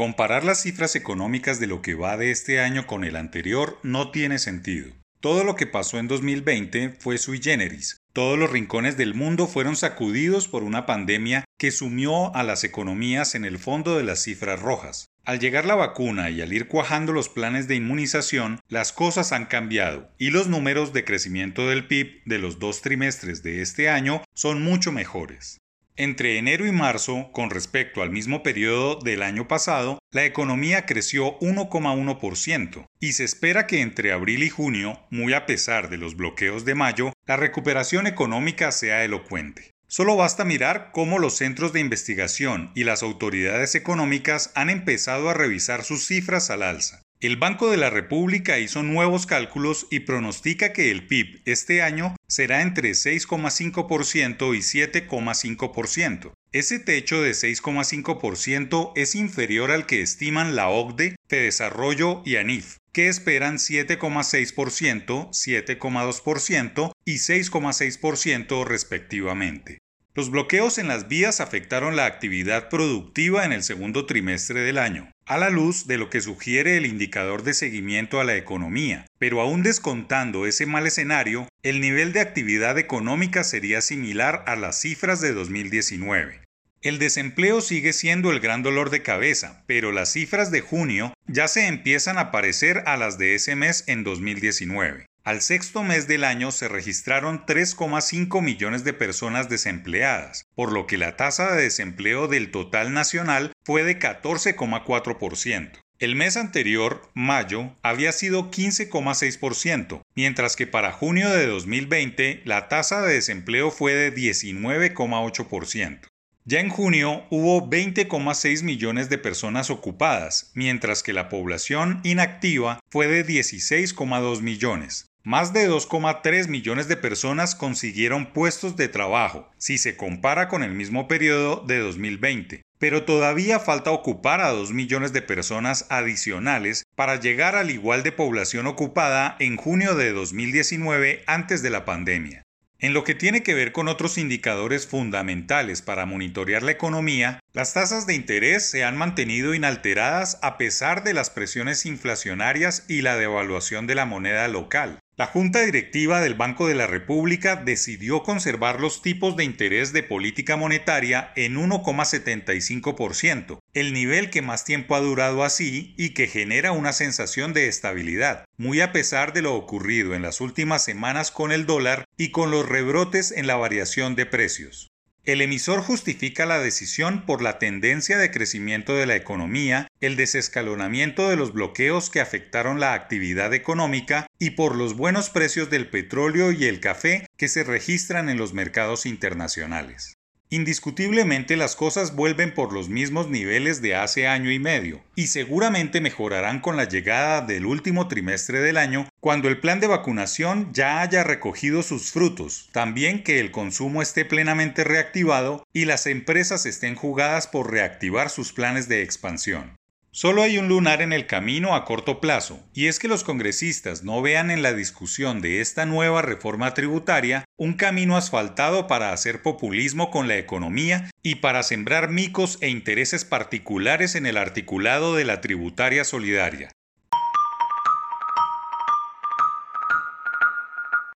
Comparar las cifras económicas de lo que va de este año con el anterior no tiene sentido. Todo lo que pasó en 2020 fue sui generis. Todos los rincones del mundo fueron sacudidos por una pandemia que sumió a las economías en el fondo de las cifras rojas. Al llegar la vacuna y al ir cuajando los planes de inmunización, las cosas han cambiado y los números de crecimiento del PIB de los dos trimestres de este año son mucho mejores. Entre enero y marzo, con respecto al mismo periodo del año pasado, la economía creció 1,1% y se espera que entre abril y junio, muy a pesar de los bloqueos de mayo, la recuperación económica sea elocuente. Solo basta mirar cómo los centros de investigación y las autoridades económicas han empezado a revisar sus cifras al alza. El Banco de la República hizo nuevos cálculos y pronostica que el PIB este año será entre 6,5% y 7,5%. Ese techo de 6,5% es inferior al que estiman la OCDE, Desarrollo y ANIF, que esperan 7,6%, 7,2% y 6,6% respectivamente. Los bloqueos en las vías afectaron la actividad productiva en el segundo trimestre del año, a la luz de lo que sugiere el indicador de seguimiento a la economía, pero aún descontando ese mal escenario, el nivel de actividad económica sería similar a las cifras de 2019. El desempleo sigue siendo el gran dolor de cabeza, pero las cifras de junio ya se empiezan a parecer a las de ese mes en 2019. Al sexto mes del año se registraron 3,5 millones de personas desempleadas, por lo que la tasa de desempleo del total nacional fue de 14,4%. El mes anterior, mayo, había sido 15,6%, mientras que para junio de 2020 la tasa de desempleo fue de 19,8%. Ya en junio hubo 20,6 millones de personas ocupadas, mientras que la población inactiva fue de 16,2 millones. Más de 2,3 millones de personas consiguieron puestos de trabajo, si se compara con el mismo periodo de 2020, pero todavía falta ocupar a 2 millones de personas adicionales para llegar al igual de población ocupada en junio de 2019 antes de la pandemia. En lo que tiene que ver con otros indicadores fundamentales para monitorear la economía, las tasas de interés se han mantenido inalteradas a pesar de las presiones inflacionarias y la devaluación de la moneda local. La Junta Directiva del Banco de la República decidió conservar los tipos de interés de política monetaria en 1,75%, el nivel que más tiempo ha durado así y que genera una sensación de estabilidad, muy a pesar de lo ocurrido en las últimas semanas con el dólar y con los rebrotes en la variación de precios. El emisor justifica la decisión por la tendencia de crecimiento de la economía, el desescalonamiento de los bloqueos que afectaron la actividad económica y por los buenos precios del petróleo y el café que se registran en los mercados internacionales. Indiscutiblemente las cosas vuelven por los mismos niveles de hace año y medio, y seguramente mejorarán con la llegada del último trimestre del año, cuando el plan de vacunación ya haya recogido sus frutos, también que el consumo esté plenamente reactivado y las empresas estén jugadas por reactivar sus planes de expansión. Solo hay un lunar en el camino a corto plazo, y es que los congresistas no vean en la discusión de esta nueva reforma tributaria un camino asfaltado para hacer populismo con la economía y para sembrar micos e intereses particulares en el articulado de la tributaria solidaria.